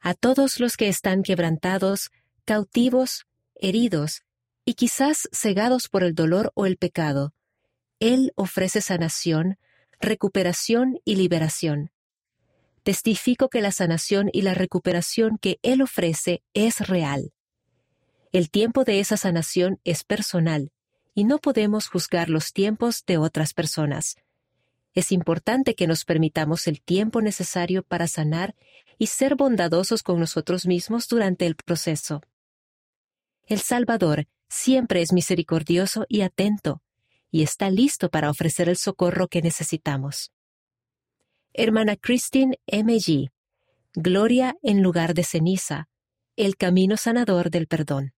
A todos los que están quebrantados, cautivos, heridos y quizás cegados por el dolor o el pecado, Él ofrece sanación, recuperación y liberación. Testifico que la sanación y la recuperación que Él ofrece es real. El tiempo de esa sanación es personal y no podemos juzgar los tiempos de otras personas. Es importante que nos permitamos el tiempo necesario para sanar y ser bondadosos con nosotros mismos durante el proceso. El Salvador siempre es misericordioso y atento, y está listo para ofrecer el socorro que necesitamos. Hermana Christine M. G. Gloria en lugar de ceniza, el camino sanador del perdón.